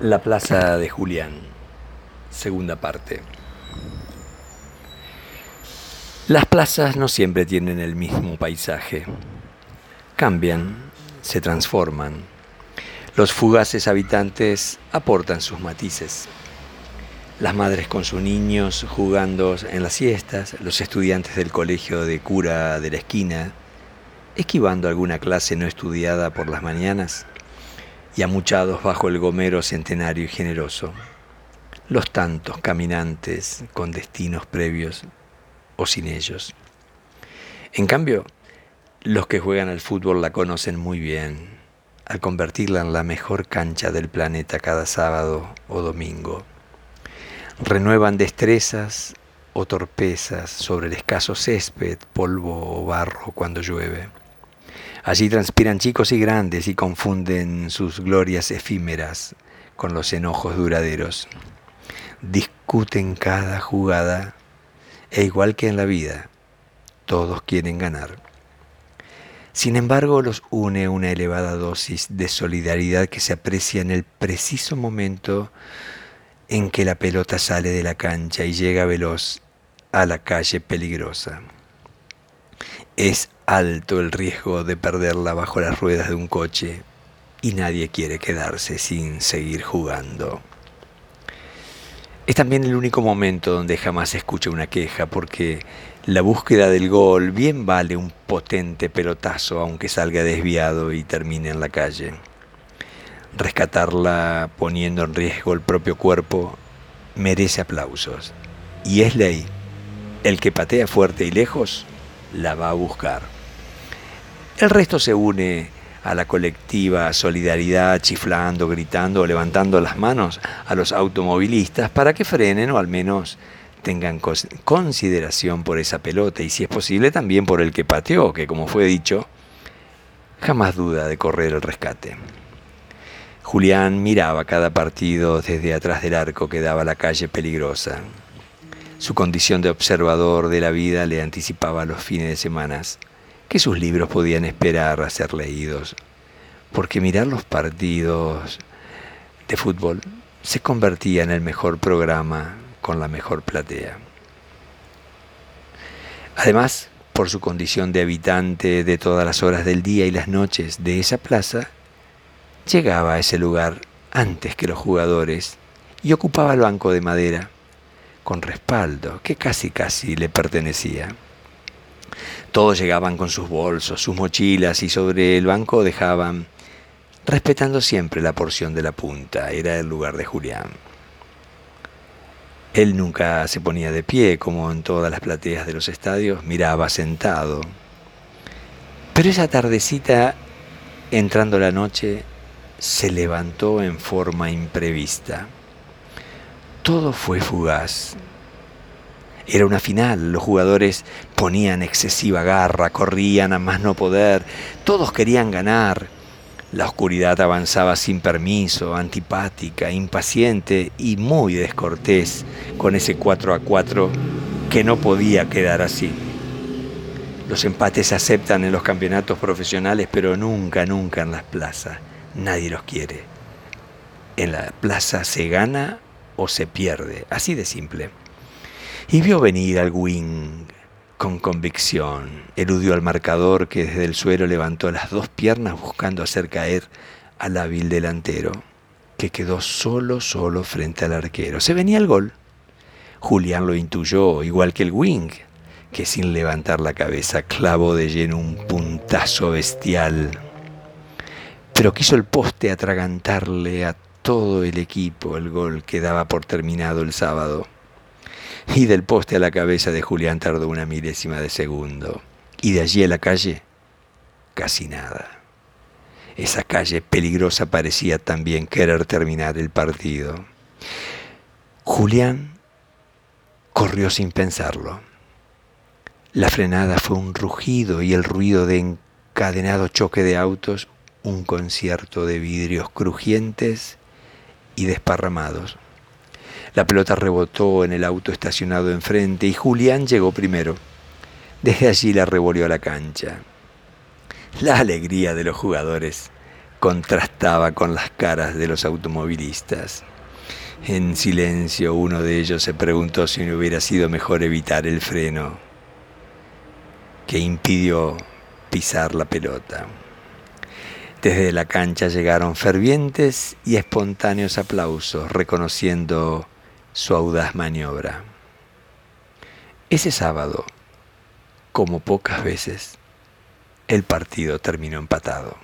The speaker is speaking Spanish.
La Plaza de Julián, segunda parte. Las plazas no siempre tienen el mismo paisaje. Cambian, se transforman. Los fugaces habitantes aportan sus matices. Las madres con sus niños jugando en las siestas, los estudiantes del colegio de cura de la esquina, esquivando alguna clase no estudiada por las mañanas y amuchados bajo el gomero centenario y generoso, los tantos caminantes con destinos previos o sin ellos. En cambio, los que juegan al fútbol la conocen muy bien, al convertirla en la mejor cancha del planeta cada sábado o domingo. Renuevan destrezas o torpezas sobre el escaso césped, polvo o barro cuando llueve Allí transpiran chicos y grandes y confunden sus glorias efímeras con los enojos duraderos. Discuten cada jugada e igual que en la vida, todos quieren ganar. Sin embargo, los une una elevada dosis de solidaridad que se aprecia en el preciso momento en que la pelota sale de la cancha y llega veloz a la calle peligrosa. Es alto el riesgo de perderla bajo las ruedas de un coche y nadie quiere quedarse sin seguir jugando. Es también el único momento donde jamás se escucha una queja porque la búsqueda del gol bien vale un potente pelotazo aunque salga desviado y termine en la calle. Rescatarla poniendo en riesgo el propio cuerpo merece aplausos y es ley. El que patea fuerte y lejos la va a buscar. El resto se une a la colectiva solidaridad, chiflando, gritando o levantando las manos a los automovilistas para que frenen o al menos tengan consideración por esa pelota y si es posible también por el que pateó, que como fue dicho, jamás duda de correr el rescate. Julián miraba cada partido desde atrás del arco que daba la calle peligrosa. Su condición de observador de la vida le anticipaba los fines de semana que sus libros podían esperar a ser leídos, porque mirar los partidos de fútbol se convertía en el mejor programa con la mejor platea. Además, por su condición de habitante de todas las horas del día y las noches de esa plaza, llegaba a ese lugar antes que los jugadores y ocupaba el banco de madera con respaldo que casi casi le pertenecía. Todos llegaban con sus bolsos, sus mochilas y sobre el banco dejaban, respetando siempre la porción de la punta, era el lugar de Julián. Él nunca se ponía de pie como en todas las plateas de los estadios, miraba sentado. Pero esa tardecita, entrando la noche, se levantó en forma imprevista. Todo fue fugaz. Era una final, los jugadores ponían excesiva garra, corrían a más no poder, todos querían ganar. La oscuridad avanzaba sin permiso, antipática, impaciente y muy descortés con ese 4 a 4 que no podía quedar así. Los empates se aceptan en los campeonatos profesionales, pero nunca, nunca en las plazas. Nadie los quiere. En la plaza se gana o se pierde, así de simple. Y vio venir al wing con convicción. Eludió al marcador que desde el suelo levantó las dos piernas buscando hacer caer al hábil delantero, que quedó solo, solo frente al arquero. Se venía el gol. Julián lo intuyó, igual que el wing, que sin levantar la cabeza clavó de lleno un puntazo bestial. Pero quiso el poste atragantarle a todo el equipo el gol que daba por terminado el sábado. Y del poste a la cabeza de Julián tardó una milésima de segundo. Y de allí a la calle, casi nada. Esa calle peligrosa parecía también querer terminar el partido. Julián corrió sin pensarlo. La frenada fue un rugido y el ruido de encadenado choque de autos, un concierto de vidrios crujientes y desparramados. La pelota rebotó en el auto estacionado enfrente y Julián llegó primero. Desde allí la revolvió a la cancha. La alegría de los jugadores contrastaba con las caras de los automovilistas. En silencio uno de ellos se preguntó si no hubiera sido mejor evitar el freno que impidió pisar la pelota. Desde la cancha llegaron fervientes y espontáneos aplausos reconociendo su audaz maniobra. Ese sábado, como pocas veces, el partido terminó empatado.